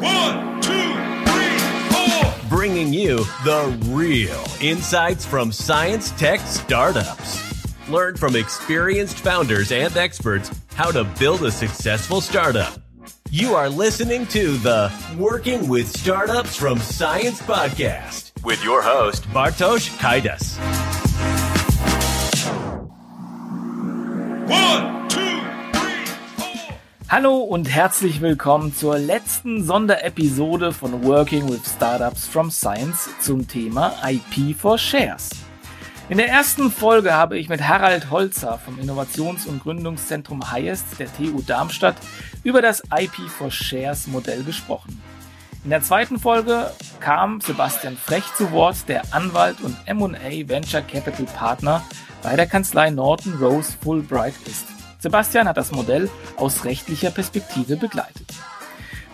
One, two, three, four. bringing you the real insights from science tech startups. Learn from experienced founders and experts how to build a successful startup. You are listening to the Working with Startups from Science podcast with your host, Bartosz Kaidas. One, two, three, four. Hallo und herzlich willkommen zur letzten Sonderepisode von Working with Startups from Science zum Thema IP for Shares. In der ersten Folge habe ich mit Harald Holzer vom Innovations- und Gründungszentrum Highest der TU Darmstadt über das IP for Shares Modell gesprochen. In der zweiten Folge kam Sebastian Frech zu Wort, der Anwalt und M&A Venture Capital Partner bei der Kanzlei Norton Rose Fulbright ist. Sebastian hat das Modell aus rechtlicher Perspektive begleitet.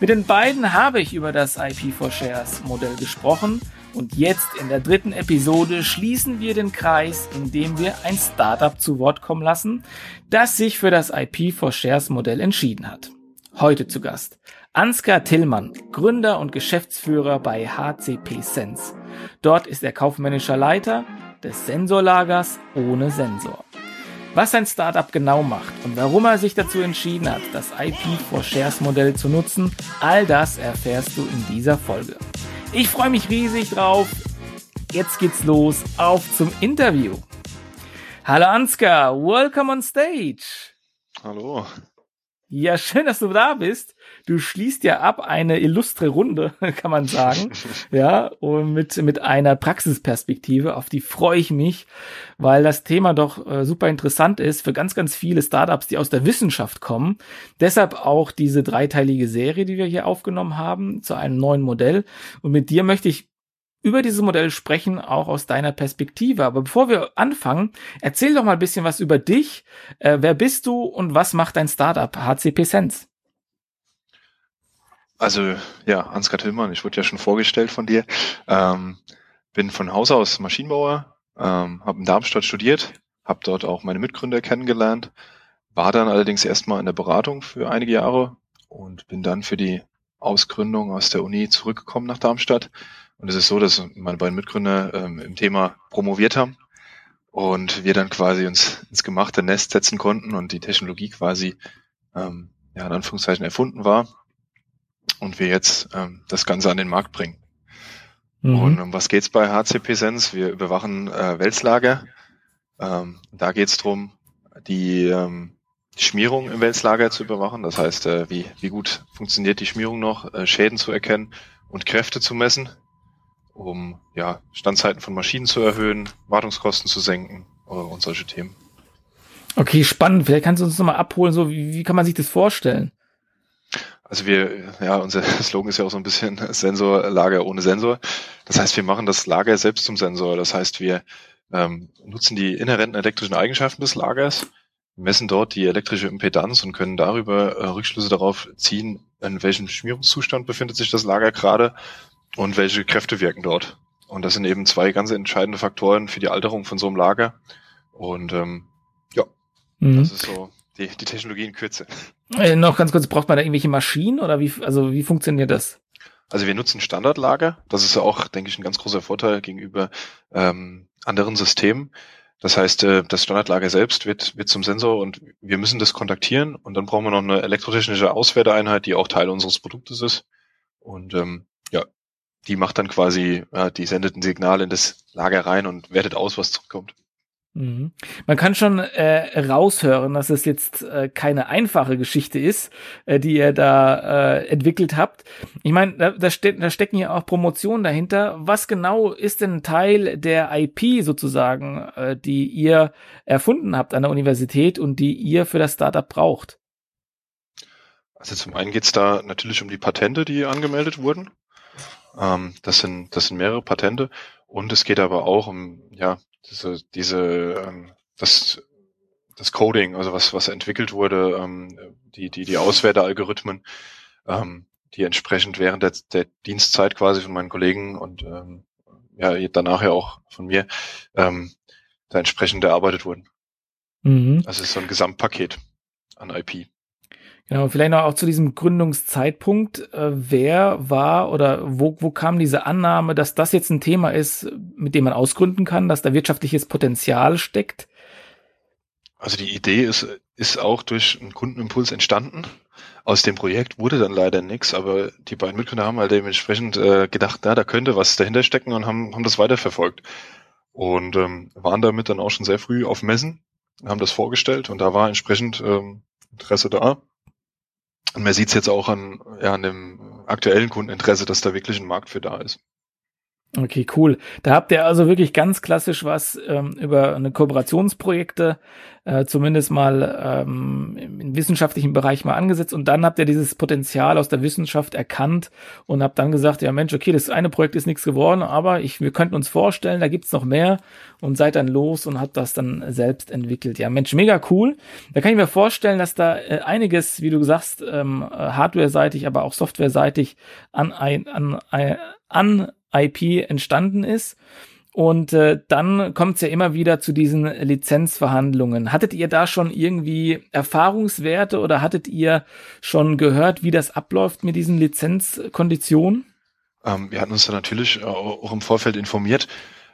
Mit den beiden habe ich über das IP for Shares Modell gesprochen und jetzt in der dritten Episode schließen wir den Kreis, indem wir ein Startup zu Wort kommen lassen, das sich für das IP for Shares Modell entschieden hat. Heute zu Gast Ansgar Tillmann, Gründer und Geschäftsführer bei HCP Sense. Dort ist er kaufmännischer Leiter des Sensorlagers ohne Sensor. Was sein Startup genau macht und warum er sich dazu entschieden hat, das IP for Shares Modell zu nutzen, all das erfährst du in dieser Folge. Ich freue mich riesig drauf. Jetzt geht's los. Auf zum Interview. Hallo Ansgar, welcome on stage. Hallo. Ja, schön, dass du da bist. Du schließt ja ab eine illustre Runde, kann man sagen. ja, und mit, mit einer Praxisperspektive, auf die freue ich mich, weil das Thema doch äh, super interessant ist für ganz, ganz viele Startups, die aus der Wissenschaft kommen. Deshalb auch diese dreiteilige Serie, die wir hier aufgenommen haben, zu einem neuen Modell. Und mit dir möchte ich über dieses Modell sprechen, auch aus deiner Perspektive. Aber bevor wir anfangen, erzähl doch mal ein bisschen was über dich. Äh, wer bist du und was macht dein Startup HCP Sense? Also ja, Ansgar Tillmann, ich wurde ja schon vorgestellt von dir. Ähm, bin von Haus aus Maschinenbauer, ähm, habe in Darmstadt studiert, habe dort auch meine Mitgründer kennengelernt, war dann allerdings erstmal in der Beratung für einige Jahre und bin dann für die Ausgründung aus der Uni zurückgekommen nach Darmstadt. Und es ist so, dass meine beiden Mitgründer ähm, im Thema promoviert haben und wir dann quasi uns ins gemachte Nest setzen konnten und die Technologie quasi ähm, ja, in Anführungszeichen erfunden war und wir jetzt ähm, das Ganze an den Markt bringen. Mhm. Und um was geht's bei HCP Sense? Wir überwachen äh, Wälzlager. Ähm, da geht's drum, die, ähm, die Schmierung im Wälzlager zu überwachen. Das heißt, äh, wie, wie gut funktioniert die Schmierung noch, äh, Schäden zu erkennen und Kräfte zu messen, um ja, Standzeiten von Maschinen zu erhöhen, Wartungskosten zu senken äh, und solche Themen. Okay, spannend. Vielleicht kannst du uns nochmal abholen, so wie, wie kann man sich das vorstellen? Also wir, ja, unser Slogan ist ja auch so ein bisschen Sensorlager ohne Sensor. Das heißt, wir machen das Lager selbst zum Sensor. Das heißt, wir ähm, nutzen die inhärenten elektrischen Eigenschaften des Lagers, messen dort die elektrische Impedanz und können darüber äh, Rückschlüsse darauf ziehen, in welchem Schmierungszustand befindet sich das Lager gerade und welche Kräfte wirken dort. Und das sind eben zwei ganz entscheidende Faktoren für die Alterung von so einem Lager. Und ähm, ja, Mhm. das ist so die, die Technologie in Kürze. Äh, noch ganz kurz, braucht man da irgendwelche Maschinen oder wie, also wie funktioniert das? Also wir nutzen Standardlager. Das ist ja auch, denke ich, ein ganz großer Vorteil gegenüber ähm, anderen Systemen. Das heißt, äh, das Standardlager selbst wird, wird zum Sensor und wir müssen das kontaktieren und dann brauchen wir noch eine elektrotechnische Auswerteeinheit, die auch Teil unseres Produktes ist. Und ähm, ja, die macht dann quasi, äh, die sendet ein Signal in das Lager rein und wertet aus, was zurückkommt. Mhm. Man kann schon äh, raushören, dass es jetzt äh, keine einfache Geschichte ist, äh, die ihr da äh, entwickelt habt. Ich meine, da, da, ste da stecken ja auch Promotionen dahinter. Was genau ist denn Teil der IP sozusagen, äh, die ihr erfunden habt an der Universität und die ihr für das Startup braucht? Also zum einen geht's da natürlich um die Patente, die angemeldet wurden. Ähm, das sind das sind mehrere Patente und es geht aber auch um ja diese diese ähm, das das Coding, also was was entwickelt wurde, ähm, die die die Auswertealgorithmen, ähm, die entsprechend während der, der Dienstzeit quasi von meinen Kollegen und ähm, ja danach ja auch von mir ähm, da entsprechend erarbeitet wurden. Mhm. Also es ist so ein Gesamtpaket an IP. Genau, vielleicht noch auch zu diesem Gründungszeitpunkt. Äh, wer war oder wo, wo kam diese Annahme, dass das jetzt ein Thema ist, mit dem man ausgründen kann, dass da wirtschaftliches Potenzial steckt? Also die Idee ist, ist auch durch einen Kundenimpuls entstanden. Aus dem Projekt wurde dann leider nichts, aber die beiden Mitgründer haben halt dementsprechend äh, gedacht, na, da könnte was dahinter stecken und haben, haben das weiterverfolgt. Und ähm, waren damit dann auch schon sehr früh auf Messen, haben das vorgestellt und da war entsprechend ähm, Interesse da. Und man sieht es jetzt auch an, ja, an dem aktuellen Kundeninteresse, dass da wirklich ein Markt für da ist. Okay, cool. Da habt ihr also wirklich ganz klassisch was ähm, über eine Kooperationsprojekte äh, zumindest mal ähm, im wissenschaftlichen Bereich mal angesetzt und dann habt ihr dieses Potenzial aus der Wissenschaft erkannt und habt dann gesagt, ja Mensch, okay, das eine Projekt ist nichts geworden, aber ich, wir könnten uns vorstellen, da gibt's noch mehr und seid dann los und habt das dann selbst entwickelt. Ja, Mensch, mega cool. Da kann ich mir vorstellen, dass da äh, einiges, wie du sagst, ähm, hardware-seitig, aber auch software-seitig an, ein, an, an IP entstanden ist. Und äh, dann kommt es ja immer wieder zu diesen Lizenzverhandlungen. Hattet ihr da schon irgendwie Erfahrungswerte oder hattet ihr schon gehört, wie das abläuft mit diesen Lizenzkonditionen? Ähm, wir hatten uns da natürlich auch im Vorfeld informiert,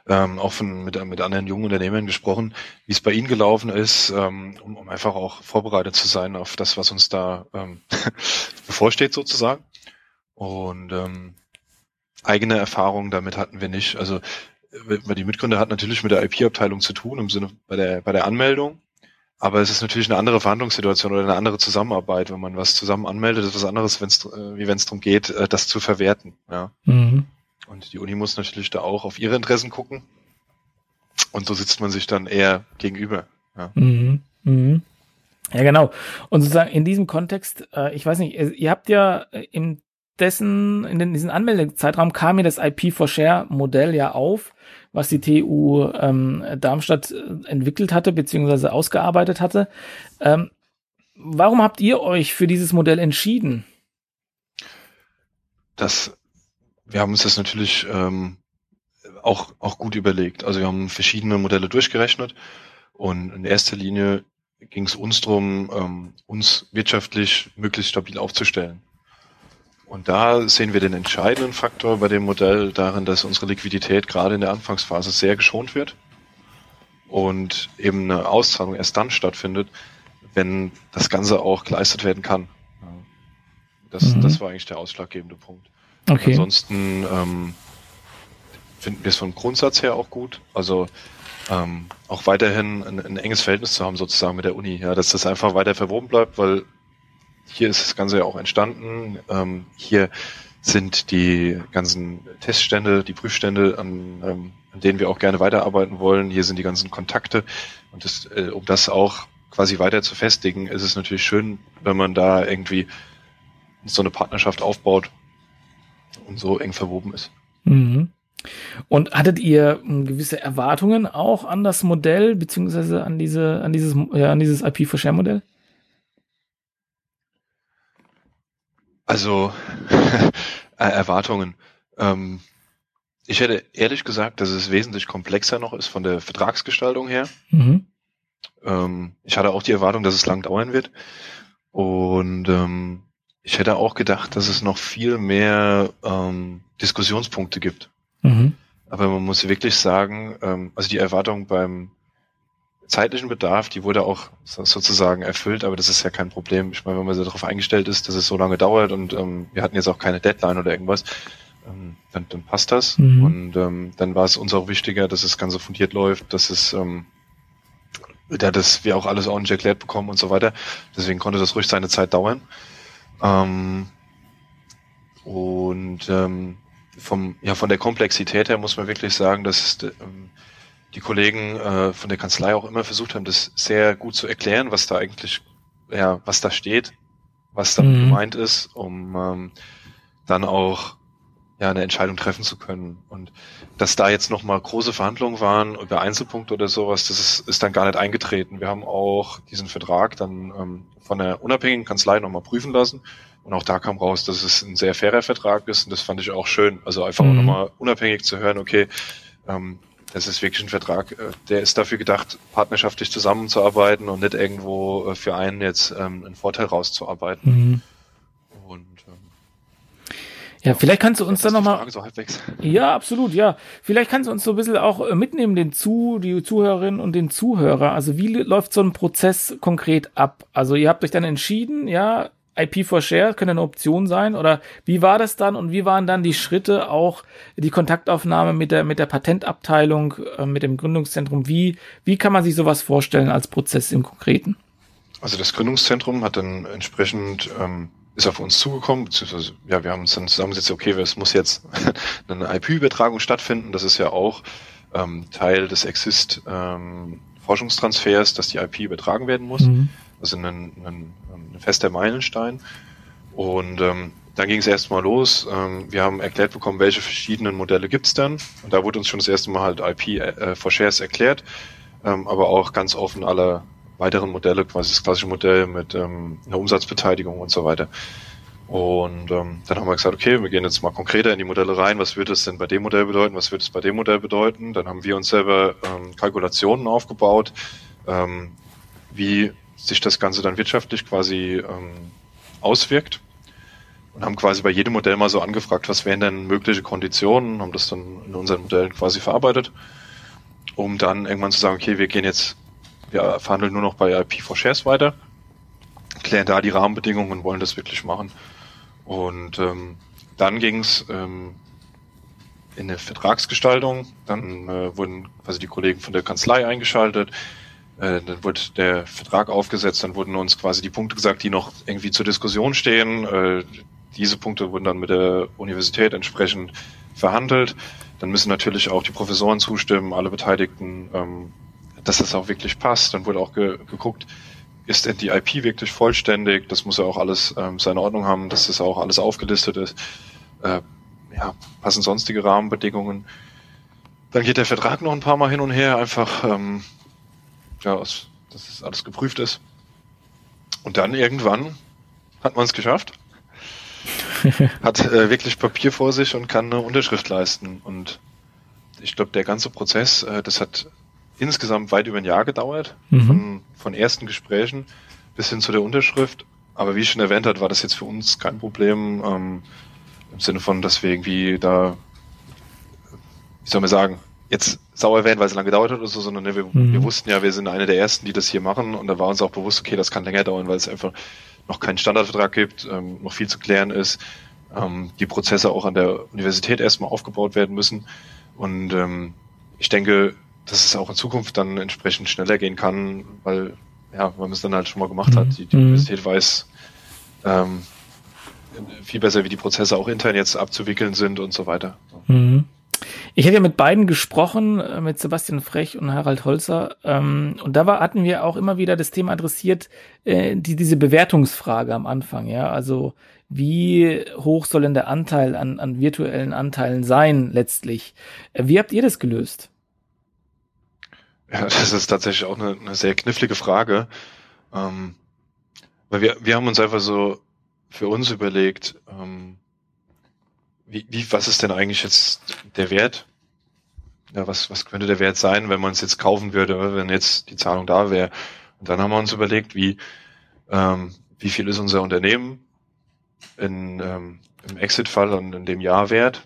ähm, auch von, mit, mit anderen jungen Unternehmern gesprochen, wie es bei ihnen gelaufen ist, ähm, um, um einfach auch vorbereitet zu sein auf das, was uns da ähm, bevorsteht sozusagen. Und ähm, eigene Erfahrungen damit hatten wir nicht. Also weil die Mitgründer hat natürlich mit der IP-Abteilung zu tun im Sinne bei der bei der Anmeldung. Aber es ist natürlich eine andere Verhandlungssituation oder eine andere Zusammenarbeit, wenn man was zusammen anmeldet, ist was anderes, wenn's, äh, wie wenn es darum geht, äh, das zu verwerten. Ja. Mhm. Und die Uni muss natürlich da auch auf ihre Interessen gucken. Und so sitzt man sich dann eher gegenüber. Ja. Mhm. Mhm. Ja, genau. Und sozusagen in diesem Kontext, äh, ich weiß nicht, ihr habt ja im dessen, in diesem Anmeldezeitraum kam mir das IP for Share Modell ja auf, was die TU ähm, Darmstadt äh, entwickelt hatte, beziehungsweise ausgearbeitet hatte. Ähm, warum habt ihr euch für dieses Modell entschieden? Das, wir haben uns das natürlich ähm, auch, auch gut überlegt. Also wir haben verschiedene Modelle durchgerechnet und in erster Linie ging es uns darum, ähm, uns wirtschaftlich möglichst stabil aufzustellen. Und da sehen wir den entscheidenden Faktor bei dem Modell darin, dass unsere Liquidität gerade in der Anfangsphase sehr geschont wird und eben eine Auszahlung erst dann stattfindet, wenn das Ganze auch geleistet werden kann. Das, mhm. das war eigentlich der ausschlaggebende Punkt. Okay. Ansonsten ähm, finden wir es vom Grundsatz her auch gut. Also ähm, auch weiterhin ein, ein, enges Verhältnis zu haben sozusagen mit der Uni, ja, dass das einfach weiter verwoben bleibt, weil hier ist das Ganze ja auch entstanden. Ähm, hier sind die ganzen Teststände, die Prüfstände, an, ähm, an denen wir auch gerne weiterarbeiten wollen. Hier sind die ganzen Kontakte. Und das, äh, um das auch quasi weiter zu festigen, ist es natürlich schön, wenn man da irgendwie so eine Partnerschaft aufbaut und so eng verwoben ist. Mhm. Und hattet ihr ähm, gewisse Erwartungen auch an das Modell, beziehungsweise an diese, an dieses, ja, an dieses IP for Share Modell? Also Erwartungen. Ähm, ich hätte ehrlich gesagt, dass es wesentlich komplexer noch ist von der Vertragsgestaltung her. Mhm. Ähm, ich hatte auch die Erwartung, dass es lang dauern wird. Und ähm, ich hätte auch gedacht, dass es noch viel mehr ähm, Diskussionspunkte gibt. Mhm. Aber man muss wirklich sagen, ähm, also die Erwartung beim zeitlichen Bedarf, die wurde auch sozusagen erfüllt, aber das ist ja kein Problem. Ich meine, wenn man so darauf eingestellt ist, dass es so lange dauert und ähm, wir hatten jetzt auch keine Deadline oder irgendwas, ähm, dann, dann passt das. Mhm. Und ähm, dann war es uns auch wichtiger, dass es ganz so fundiert läuft, dass es ähm, ja, dass wir auch alles ordentlich erklärt bekommen und so weiter. Deswegen konnte das ruhig seine Zeit dauern. Ähm, und ähm, vom, ja, von der Komplexität her muss man wirklich sagen, dass ähm, die Kollegen äh, von der Kanzlei auch immer versucht haben, das sehr gut zu erklären, was da eigentlich, ja, was da steht, was damit mhm. gemeint ist, um ähm, dann auch ja eine Entscheidung treffen zu können. Und dass da jetzt nochmal große Verhandlungen waren über Einzelpunkte oder sowas, das ist, ist dann gar nicht eingetreten. Wir haben auch diesen Vertrag dann ähm, von der unabhängigen Kanzlei nochmal prüfen lassen. Und auch da kam raus, dass es ein sehr fairer Vertrag ist und das fand ich auch schön. Also einfach mhm. nochmal unabhängig zu hören, okay, ähm, Das ist wirklich ein Vertrag, äh, der ist dafür gedacht, partnerschaftlich zusammenzuarbeiten und nicht irgendwo äh, für einen jetzt ähm, einen Vorteil rauszuarbeiten. Mhm. Und ähm, Ja, vielleicht kannst du uns dann nochmal. So halbwegs. Ja, absolut, ja. Vielleicht kannst du uns so ein bisschen auch äh, mitnehmen, den Zu, die Zuhörerinnen und den Zuhörer. Also wie läuft so ein Prozess konkret ab? Also ihr habt euch dann entschieden, ja, IP for Share könnte eine Option sein oder wie war das dann und wie waren dann die Schritte auch die Kontaktaufnahme mit der mit der Patentabteilung äh, mit dem Gründungszentrum wie wie kann man sich sowas vorstellen als Prozess im Konkreten Also das Gründungszentrum hat dann entsprechend ähm, ist auf uns zugekommen, beziehungsweise ja, wir haben uns dann zusammengesetzt, okay, es muss jetzt eine IP-Übertragung stattfinden. Das ist ja auch ähm, Teil des Exist ähm, Forschungstransfers, dass die IP übertragen werden muss. Mhm. Also ein, ein, ein fester Meilenstein. Und ähm, dann ging es erstmal los. Ähm, wir haben erklärt bekommen, welche verschiedenen Modelle gibt's denn. Und da wurde uns schon das erste Mal halt IP äh, for Shares erklärt, ähm, aber auch ganz offen alle weiteren Modelle, quasi das klassische Modell mit ähm, einer Umsatzbeteiligung und so weiter. Und ähm, dann haben wir gesagt, okay, wir gehen jetzt mal konkreter in die Modelle rein. Was würde es denn bei dem Modell bedeuten? Was würde es bei dem Modell bedeuten? Dann haben wir uns selber ähm, Kalkulationen aufgebaut, ähm, wie sich das Ganze dann wirtschaftlich quasi ähm, auswirkt. Und haben quasi bei jedem Modell mal so angefragt, was wären denn mögliche Konditionen, haben das dann in unseren Modellen quasi verarbeitet, um dann irgendwann zu sagen, okay, wir gehen jetzt, wir verhandeln nur noch bei IP for Shares weiter, klären da die Rahmenbedingungen und wollen das wirklich machen. Und ähm, dann ging es ähm, in eine Vertragsgestaltung. Dann äh, wurden quasi die Kollegen von der Kanzlei eingeschaltet. Äh, dann wurde der Vertrag aufgesetzt. Dann wurden uns quasi die Punkte gesagt, die noch irgendwie zur Diskussion stehen. Äh, diese Punkte wurden dann mit der Universität entsprechend verhandelt. Dann müssen natürlich auch die Professoren zustimmen, alle Beteiligten, ähm, dass das auch wirklich passt. Dann wurde auch ge geguckt, ist denn die IP wirklich vollständig? Das muss ja auch alles ähm, seine Ordnung haben, dass das auch alles aufgelistet ist. Äh, ja, passen sonstige Rahmenbedingungen. Dann geht der Vertrag noch ein paar Mal hin und her, einfach, ähm, ja, dass das alles geprüft ist. Und dann irgendwann hat man es geschafft. hat äh, wirklich Papier vor sich und kann eine Unterschrift leisten. Und ich glaube, der ganze Prozess, äh, das hat insgesamt weit über ein Jahr gedauert, Mhm. von, von ersten Gesprächen bis hin zu der Unterschrift. Aber wie ich schon erwähnt hat, war das jetzt für uns kein Problem, ähm, im Sinne von, dass wir irgendwie da, wie soll man sagen, jetzt sauer werden, weil es lange gedauert hat oder so, sondern ne, wir, Mhm. wir wussten ja, wir sind eine der ersten, die das hier machen und da war uns auch bewusst, okay, das kann länger dauern, weil es einfach noch keinen Standardvertrag gibt, ähm, noch viel zu klären ist, ähm, die Prozesse auch an der Universität erstmal aufgebaut werden müssen und ähm, ich denke, dass es auch in Zukunft dann entsprechend schneller gehen kann, weil ja, weil man es dann halt schon mal gemacht Mhm. hat. Die, die Mhm. Universität weiß ähm, viel besser, wie die Prozesse auch intern jetzt abzuwickeln sind und so weiter. Mhm. Ich habe ja mit beiden gesprochen, äh, mit Sebastian Frech und Harald Holzer. Ähm, und da war, hatten wir auch immer wieder das Thema adressiert, äh, die, diese Bewertungsfrage am Anfang. Ja, also wie hoch soll denn der Anteil an, an virtuellen Anteilen sein letztlich? Äh, wie habt ihr das gelöst? Ja, das ist tatsächlich auch eine, eine sehr knifflige Frage. Ähm, weil wir, wir haben uns einfach so für uns überlegt, ähm, wie, wie, was ist denn eigentlich jetzt der Wert? Ja, was, was könnte der Wert sein, wenn man es jetzt kaufen würde, wenn jetzt die Zahlung da wäre? Und dann haben wir uns überlegt, wie, ähm, wie viel ist unser Unternehmen in, ähm, im Exit-Fall und in dem Jahr wert?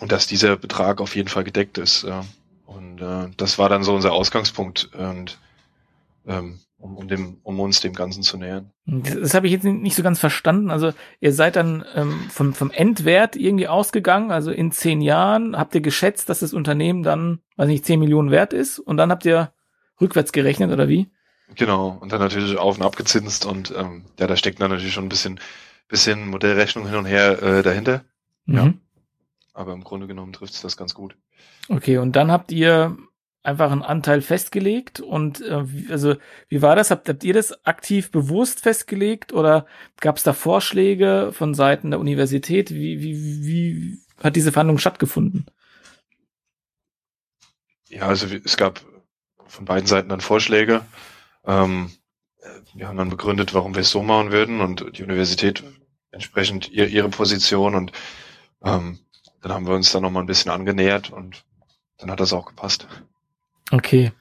Und dass dieser Betrag auf jeden Fall gedeckt ist. Ja. Und äh, das war dann so unser Ausgangspunkt und ähm, um, um, dem, um uns dem Ganzen zu nähern. Das, das habe ich jetzt nicht so ganz verstanden. Also ihr seid dann ähm, vom, vom Endwert irgendwie ausgegangen. Also in zehn Jahren habt ihr geschätzt, dass das Unternehmen dann, weiß nicht, 10 Millionen wert ist. Und dann habt ihr rückwärts gerechnet oder wie? Genau, und dann natürlich auf und abgezinst und ähm, ja, da steckt dann natürlich schon ein bisschen, bisschen Modellrechnung hin und her äh, dahinter. Ja. Mhm. Aber im Grunde genommen trifft es das ganz gut. Okay, und dann habt ihr einfach einen Anteil festgelegt und äh, also wie war das? Habt, habt ihr das aktiv bewusst festgelegt oder gab es da Vorschläge von Seiten der Universität? Wie, wie, wie hat diese Verhandlung stattgefunden? Ja, also es gab von beiden Seiten dann Vorschläge. Ähm, wir haben dann begründet, warum wir es so machen würden und die Universität entsprechend ihr, ihre Position und ähm, dann haben wir uns dann nochmal ein bisschen angenähert und dann hat das auch gepasst. Okay.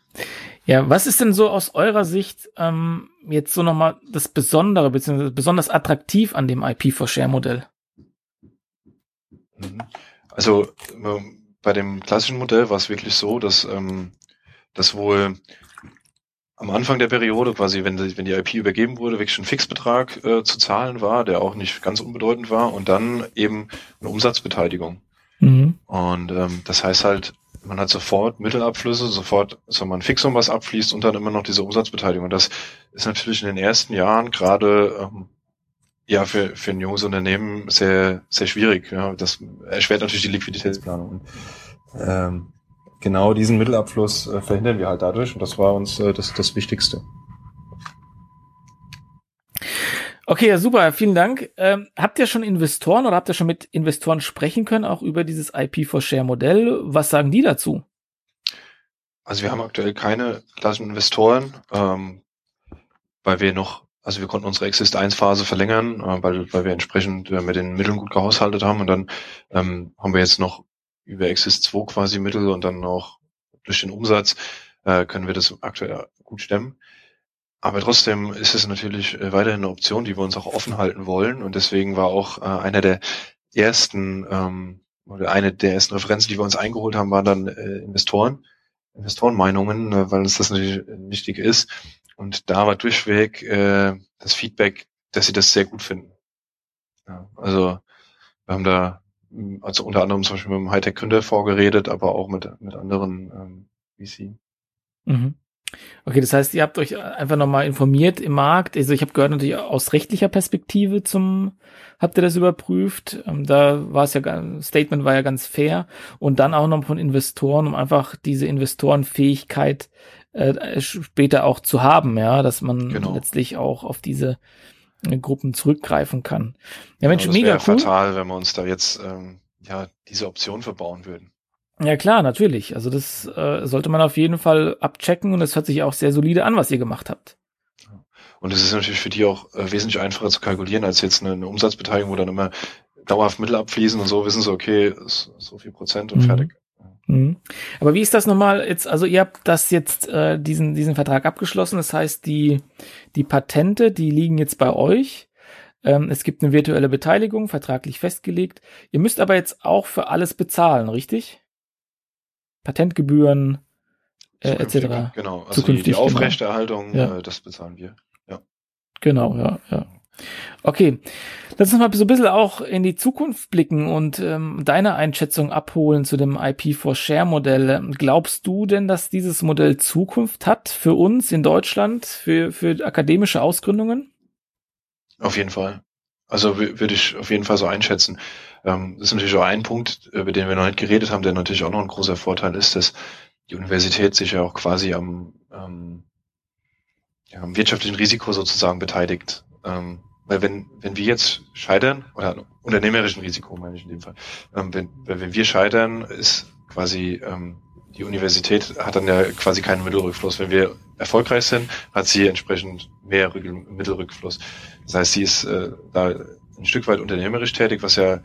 Ja, was ist denn so aus eurer Sicht ähm, jetzt so nochmal das Besondere, beziehungsweise besonders attraktiv an dem IP-for-Share-Modell? Mhm. Also ähm, bei dem klassischen Modell war es wirklich so, dass ähm, das wohl am Anfang der Periode, quasi wenn die, wenn die IP übergeben wurde, wirklich ein Fixbetrag äh, zu zahlen war, der auch nicht ganz unbedeutend war und dann eben eine Umsatzbeteiligung. Mhm. Und ähm, das heißt halt, man hat sofort Mittelabflüsse, sofort so man Fixum, was abfließt und dann immer noch diese Umsatzbeteiligung. Und das ist natürlich in den ersten Jahren gerade ähm, ja für, für ein junges Unternehmen sehr, sehr schwierig. Ja. Das erschwert natürlich die Liquiditätsplanung. Und, ähm, genau diesen Mittelabfluss äh, verhindern wir halt dadurch und das war uns äh, das, das Wichtigste. Okay, ja, super, vielen Dank. Ähm, habt ihr schon Investoren oder habt ihr schon mit Investoren sprechen können, auch über dieses IP-for-Share-Modell? Was sagen die dazu? Also wir haben aktuell keine klassischen Investoren, ähm, weil wir noch, also wir konnten unsere Exist 1 Phase verlängern, äh, weil, weil wir entsprechend äh, mit den Mitteln gut gehaushaltet haben und dann ähm, haben wir jetzt noch über Exist 2 quasi Mittel und dann auch durch den Umsatz äh, können wir das aktuell gut stemmen. Aber trotzdem ist es natürlich äh, weiterhin eine Option, die wir uns auch offen halten wollen. Und deswegen war auch äh, einer der ersten ähm, oder eine der ersten Referenzen, die wir uns eingeholt haben, waren dann äh, Investoren, Investorenmeinungen, äh, weil uns das natürlich wichtig ist. Und da war durchweg äh, das Feedback, dass sie das sehr gut finden. Ja, also wir haben da also unter anderem zum Beispiel mit dem Hightech-Gründer vorgeredet, aber auch mit, mit anderen ähm, VC. Mhm. Okay, das heißt, ihr habt euch einfach nochmal informiert im Markt. Also ich habe gehört natürlich aus rechtlicher Perspektive zum, habt ihr das überprüft? Ähm, da war es ja, Statement war ja ganz fair. Und dann auch noch von Investoren, um einfach diese Investorenfähigkeit äh, später auch zu haben, ja, dass man genau. letztlich auch auf diese äh, Gruppen zurückgreifen kann. Ja, Mensch, genau, das mega cool. fatal, wenn wir uns da jetzt ähm, ja diese Option verbauen würden. Ja klar, natürlich. Also das äh, sollte man auf jeden Fall abchecken und es hört sich auch sehr solide an, was ihr gemacht habt. Und es ist natürlich für die auch äh, wesentlich einfacher zu kalkulieren als jetzt eine, eine, Umsatzbeteiligung, wo dann immer dauerhaft Mittel abfließen und so wissen sie, okay, so viel Prozent und mhm. fertig. Mhm. Aber wie ist das nochmal jetzt? Also ihr habt das jetzt äh, diesen diesen Vertrag abgeschlossen. Das heißt, die die Patente, die liegen jetzt bei euch. Ähm, es gibt eine virtuelle Beteiligung, vertraglich festgelegt. Ihr müsst aber jetzt auch für alles bezahlen, richtig? Patentgebühren äh, etc. Genau, also die, die genau. Aufrechterhaltung, genau. ja. äh, das bezahlen wir. Ja. Genau, ja, ja. Okay, lass uns mal so ein bisschen auch in die Zukunft blicken und ähm, deine Einschätzung abholen zu dem IP4Share-Modell. Glaubst du denn, dass dieses Modell Zukunft hat für uns in Deutschland, für, für akademische Ausgründungen? Auf jeden Fall. Also würde ich auf jeden Fall so einschätzen. Ähm, das ist natürlich auch ein Punkt, über den wir noch nicht geredet haben, der natürlich auch noch ein großer Vorteil ist, dass die Universität sich ja auch quasi am, ähm, ja, am wirtschaftlichen Risiko sozusagen beteiligt. Ähm, weil wenn, wenn wir jetzt scheitern, oder unternehmerischen Risiko meine ich in dem Fall, ähm, wenn, wenn wir scheitern, ist quasi ähm, die Universität hat dann ja quasi keinen Mittelrückfluss. Wenn wir erfolgreich sind, hat sie entsprechend mehr Mittelrückfluss. Das heißt, sie ist äh, da ein Stück weit unternehmerisch tätig, was ja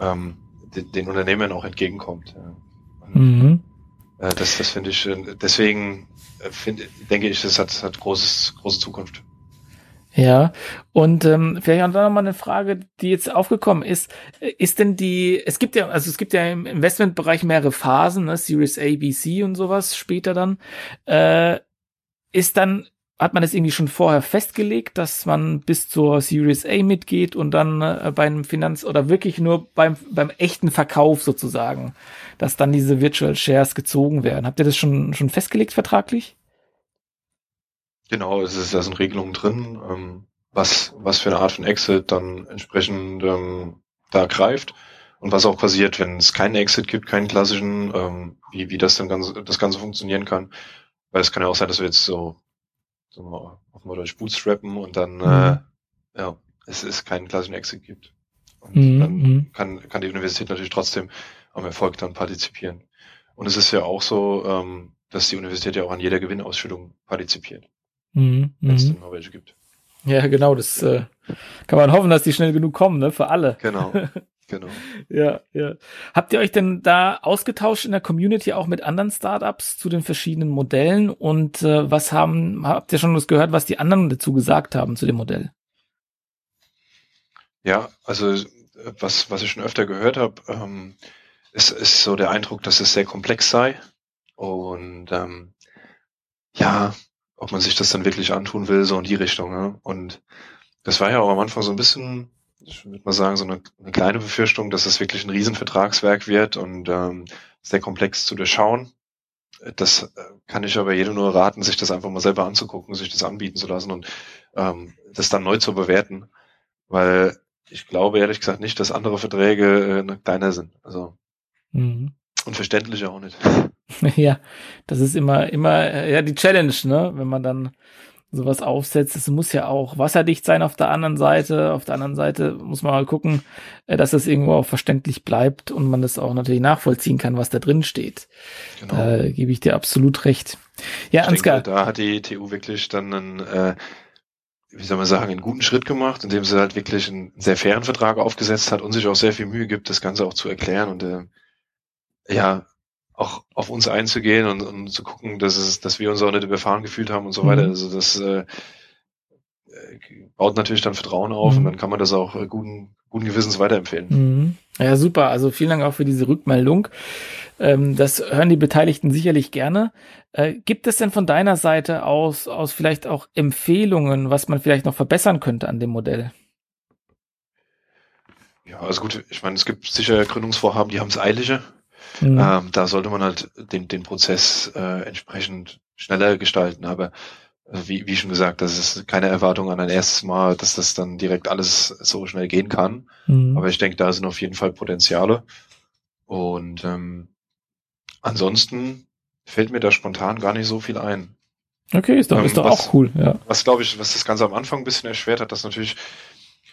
ähm, den, den Unternehmern auch entgegenkommt. Ja. Mhm. Äh, das das finde ich, deswegen äh, find, denke ich, das hat, hat großes, große Zukunft. Ja, und ähm, vielleicht auch noch mal eine Frage, die jetzt aufgekommen ist. Ist denn die, es gibt ja, also es gibt ja im Investmentbereich mehrere Phasen, ne, Series A, B, C und sowas später dann. Äh, ist dann, hat man das irgendwie schon vorher festgelegt, dass man bis zur Series A mitgeht und dann äh, beim Finanz- oder wirklich nur beim, beim echten Verkauf sozusagen, dass dann diese Virtual Shares gezogen werden? Habt ihr das schon, schon festgelegt vertraglich? Genau, es ist, da sind Regelungen drin, ähm, was, was für eine Art von Exit dann entsprechend ähm, da greift und was auch passiert, wenn es keinen Exit gibt, keinen klassischen, ähm, wie, wie das dann ganz, das Ganze funktionieren kann. Weil es kann ja auch sein, dass wir jetzt so, so auf mal durch bootstrappen und dann, äh, mhm. äh, ja, es ist keinen klassischen Exit gibt. Und mhm. dann mhm. kann, kann die Universität natürlich trotzdem am Erfolg dann partizipieren. Und es ist ja auch so, ähm, dass die Universität ja auch an jeder Gewinnausschüttung partizipiert. Mhm, wenn es mhm. denn mal welche gibt. Ja, genau, das äh, kann man hoffen, dass die schnell genug kommen, ne, für alle. Genau. Genau. Ja, ja. Habt ihr euch denn da ausgetauscht in der Community auch mit anderen Startups zu den verschiedenen Modellen? Und äh, was haben, habt ihr schon was gehört, was die anderen dazu gesagt haben zu dem Modell? Ja, also was, was ich schon öfter gehört habe, ähm, ist, ist so der Eindruck, dass es sehr komplex sei. Und ähm, ja, ob man sich das dann wirklich antun will, so in die Richtung. Ne? Und das war ja auch am Anfang so ein bisschen, ich würde mal sagen, so eine, eine kleine Befürchtung, dass es wirklich ein Riesenvertragswerk wird und ähm, sehr komplex zu durchschauen. Das äh, kann ich aber jedem nur raten, sich das einfach mal selber anzugucken, sich das anbieten zu lassen und ähm, das dann neu zu bewerten. Weil ich glaube ehrlich gesagt nicht, dass andere Verträge äh, kleiner sind. Also Mhm. und verständlich auch nicht. Ja, das ist immer, immer, äh, ja, die Challenge, ne? Wenn man dann sowas aufsetzt. Es muss ja auch wasserdicht sein auf der anderen Seite. Auf der anderen Seite muss man mal gucken, äh, dass es irgendwo auch verständlich bleibt und man das auch natürlich nachvollziehen kann, was da drin steht. Genau. Da gebe ich dir absolut recht. Ja, ich Ansgar. denke, da hat die TU wirklich dann einen, äh, wie soll man sagen, einen guten Schritt gemacht, indem sie halt wirklich einen sehr fairen Vertrag aufgesetzt hat und sich auch sehr viel Mühe gibt, das Ganze auch zu erklären und äh, ja, auch auf uns einzugehen und, und zu gucken, dass es, dass wir uns auch nicht überfahren gefühlt haben und so Mhm. weiter. Also das äh, äh, baut natürlich dann Vertrauen auf Mhm. und dann kann man das auch äh, guten, guten Gewissens weiterempfehlen. Mhm. Ja, super. Also vielen Dank auch für diese Rückmeldung. Ähm, das hören die Beteiligten sicherlich gerne. Äh, gibt es denn von deiner Seite aus, aus vielleicht auch Empfehlungen, was man vielleicht noch verbessern könnte an dem Modell? Ja, also gut, ich meine, es gibt sicher Gründungsvorhaben, die haben es eilige. Mhm. Ähm, da sollte man halt den, den Prozess äh, entsprechend schneller gestalten. Aber äh, wie, wie schon gesagt, das ist keine Erwartung an ein erstes Mal, dass das dann direkt alles so schnell gehen kann. Mhm. Aber ich denke, da sind auf jeden Fall Potenziale. Und ähm, ansonsten fällt mir da spontan gar nicht so viel ein. Okay, ist doch, ähm, ist doch was- auch cool, ja. Was glaube ich, was das Ganze am Anfang ein bisschen erschwert hat, dass natürlich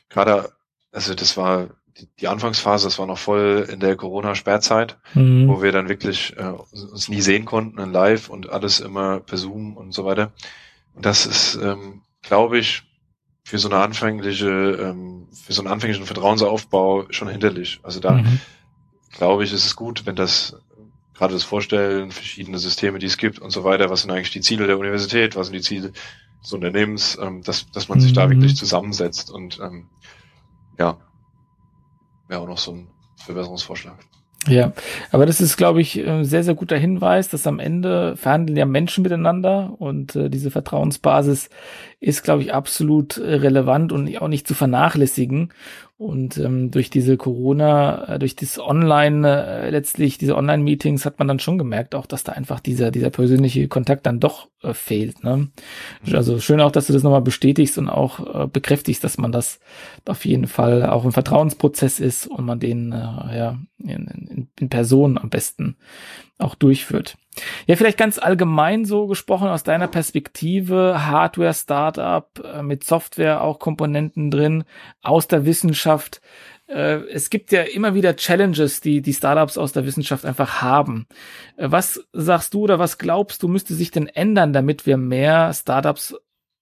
gerade, also das war die, die Anfangsphase, das war noch voll in der Corona-Sperrzeit Mhm. wo wir dann wirklich äh, uns nie sehen konnten in Live und alles immer per Zoom und so weiter. Und das ist, ähm, glaube ich, für so eine anfängliche, ähm, für so einen anfänglichen Vertrauensaufbau schon hinderlich. Also da Mhm. glaube ich, ist es gut, wenn das gerade das Vorstellen, verschiedene Systeme, die es gibt und so weiter, was sind eigentlich die Ziele der Universität, was sind die Ziele des Unternehmens, ähm, dass, dass man sich da Mhm. wirklich zusammensetzt und ähm, ja, wäre auch noch so ein Verbesserungsvorschlag. Ja, aber das ist, glaube ich, ein sehr, sehr guter Hinweis, dass am Ende verhandeln ja Menschen miteinander und äh, diese Vertrauensbasis ist, glaube ich, absolut äh, relevant und auch nicht zu vernachlässigen. Und ähm, durch diese Corona, äh, durch das Online, äh, letztlich diese Online-Meetings hat man dann schon gemerkt, auch, dass da einfach dieser, dieser persönliche Kontakt dann doch äh, fehlt. Ne? Also schön auch, dass du das nochmal bestätigst und auch äh, bekräftigst, dass man das auf jeden Fall auch ein Vertrauensprozess ist und man den äh, ja in, in, in Person am besten auch durchführt. Ja, vielleicht ganz allgemein so gesprochen aus deiner Perspektive, Hardware-Startup äh, mit Software, auch Komponenten drin, aus der Wissenschaft. Äh, es gibt ja immer wieder Challenges, die die Startups aus der Wissenschaft einfach haben. Äh, was sagst du oder was glaubst du, müsste sich denn ändern, damit wir mehr Startups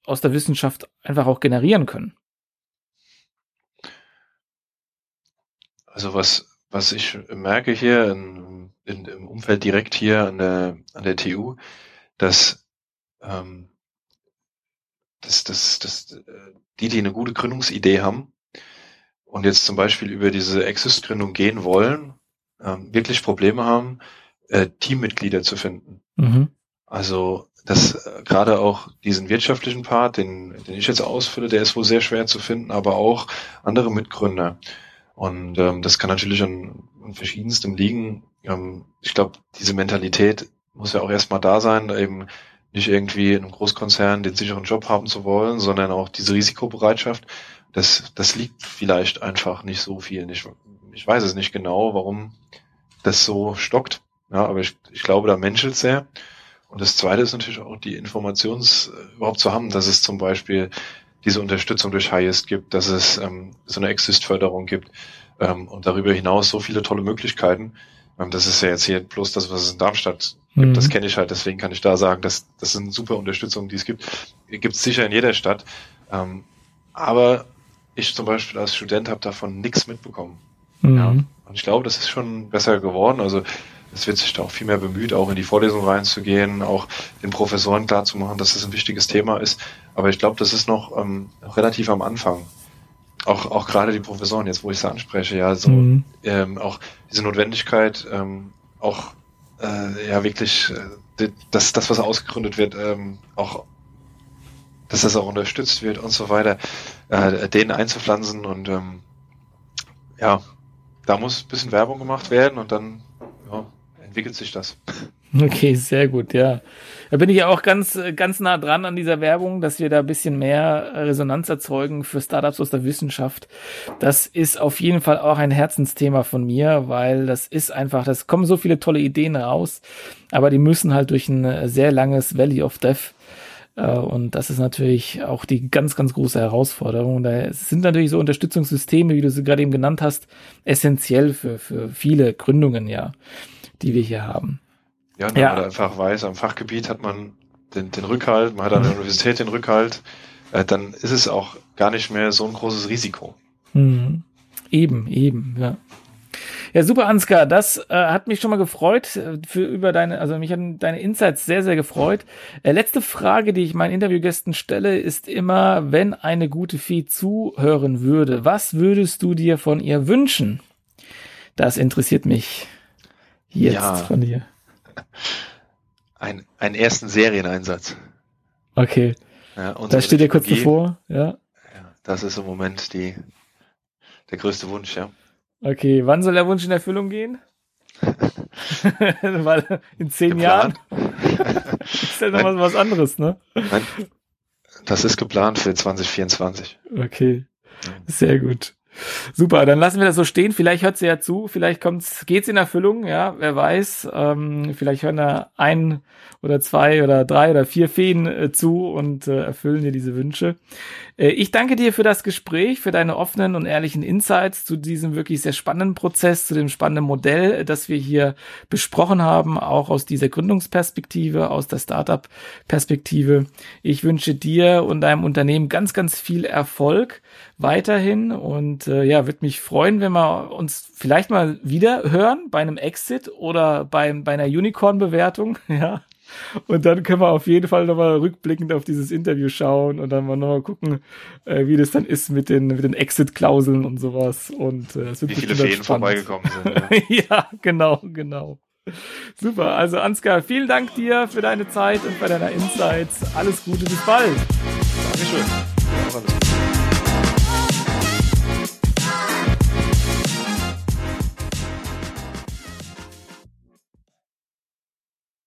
aus der Wissenschaft einfach auch generieren können? Also was, was ich merke hier in, in, im Umfeld direkt hier an der, an der TU, dass, ähm, dass, dass, dass äh, die, die eine gute Gründungsidee haben und jetzt zum Beispiel über diese Exist-Gründung gehen wollen, ähm, wirklich Probleme haben, äh, Teammitglieder zu finden. Mhm. Also das äh, gerade auch diesen wirtschaftlichen Part, den, den ich jetzt ausfülle, der ist wohl sehr schwer zu finden, aber auch andere Mitgründer. Und ähm, das kann natürlich an, an verschiedenstem liegen. Ähm, ich glaube, diese Mentalität muss ja auch erstmal da sein, eben nicht irgendwie in einem Großkonzern den sicheren Job haben zu wollen, sondern auch diese Risikobereitschaft. Das, das liegt vielleicht einfach nicht so viel. Ich, ich weiß es nicht genau, warum das so stockt. Ja, aber ich, ich glaube, da menschelt sehr. Und das Zweite ist natürlich auch die Informations äh, überhaupt zu haben, dass es zum Beispiel diese Unterstützung durch Highest gibt, dass es ähm, so eine Exist-Förderung gibt ähm, und darüber hinaus so viele tolle Möglichkeiten. Ähm, das ist ja jetzt hier bloß das, was es in Darmstadt Mhm. gibt. Das kenne ich halt, deswegen kann ich da sagen, dass das sind super Unterstützungen, die es gibt. Gibt es sicher in jeder Stadt. Ähm, aber ich zum Beispiel als Student habe davon nichts mitbekommen. Mhm. Ja. Und ich glaube, das ist schon besser geworden. Also es wird sich da auch viel mehr bemüht, auch in die Vorlesung reinzugehen, auch den Professoren klarzumachen, dass das ein wichtiges Thema ist. Aber ich glaube, das ist noch ähm, relativ am Anfang. Auch, auch gerade die Professoren, jetzt wo ich sie anspreche, ja, so Mhm. ähm, auch diese Notwendigkeit, ähm, auch äh, ja wirklich, äh, dass das, was ausgegründet wird, ähm, auch dass das auch unterstützt wird und so weiter, äh, denen einzupflanzen und ähm, ja, da muss ein bisschen Werbung gemacht werden und dann ja, entwickelt sich das. Okay, sehr gut, ja. Da bin ich ja auch ganz, ganz nah dran an dieser Werbung, dass wir da ein bisschen mehr Resonanz erzeugen für Startups aus der Wissenschaft. Das ist auf jeden Fall auch ein Herzensthema von mir, weil das ist einfach, das kommen so viele tolle Ideen raus, aber die müssen halt durch ein sehr langes Valley of Death. Äh, Und das ist natürlich auch die ganz, ganz große Herausforderung. Da sind natürlich so Unterstützungssysteme, wie du sie gerade eben genannt hast, essentiell für, für viele Gründungen, ja, die wir hier haben. Ja, und wenn Ja. man einfach weiß, am Fachgebiet hat man den, den Rückhalt, man hat an der Universität den Rückhalt, äh, dann ist es auch gar nicht mehr so ein großes Risiko. Mhm. Eben, eben, ja. Ja, super, Ansgar. Das äh, hat mich schon mal gefreut äh, für über deine, also mich haben deine Insights sehr, sehr gefreut. Äh, letzte Frage, die ich meinen Interviewgästen stelle, ist immer, wenn eine gute Vieh zuhören würde, was würdest du dir von ihr wünschen? Das interessiert mich jetzt Ja. von dir. Ein, einen ersten Serieneinsatz. Okay, Ja, unsere das steht dir kurz bevor, ja. Ja, das ist im Moment die, der größte Wunsch, ja. Okay, wann soll der Wunsch in Erfüllung gehen? Weil in zehn Geplant. Jahren ist ja noch was, was anderes, ne? Nein, das ist geplant für 2024. Okay, sehr gut. Super, dann lassen wir das so stehen. Vielleicht hört sie ja zu, vielleicht kommt's, geht's in Erfüllung, ja, wer weiß. Ähm, vielleicht hören da ein oder zwei oder drei oder vier Feen äh, zu und äh, erfüllen dir diese Wünsche. Äh, ich danke dir für das Gespräch, für deine offenen und ehrlichen Insights zu diesem wirklich sehr spannenden Prozess, zu dem spannenden Modell, äh, das wir hier besprochen haben, auch aus dieser Gründungsperspektive, aus der Startup-Perspektive. Ich wünsche dir und deinem Unternehmen ganz, ganz viel Erfolg weiterhin und äh, ja, würde mich freuen, wenn wir uns vielleicht mal wieder hören bei einem Exit oder beim, bei einer Unicorn-Bewertung, ja. Und dann können wir auf jeden Fall nochmal rückblickend auf dieses Interview schauen und dann mal nochmal gucken, äh, wie das dann ist mit den, mit den Exit-Klauseln und sowas. Und äh, es wird Wie viele spannend. vorbeigekommen sind. Ja. ja, genau, genau. Super, also Ansgar, vielen Dank dir für deine Zeit und für deine Insights. Alles Gute, bis bald. Dankeschön. Auch alles Gute.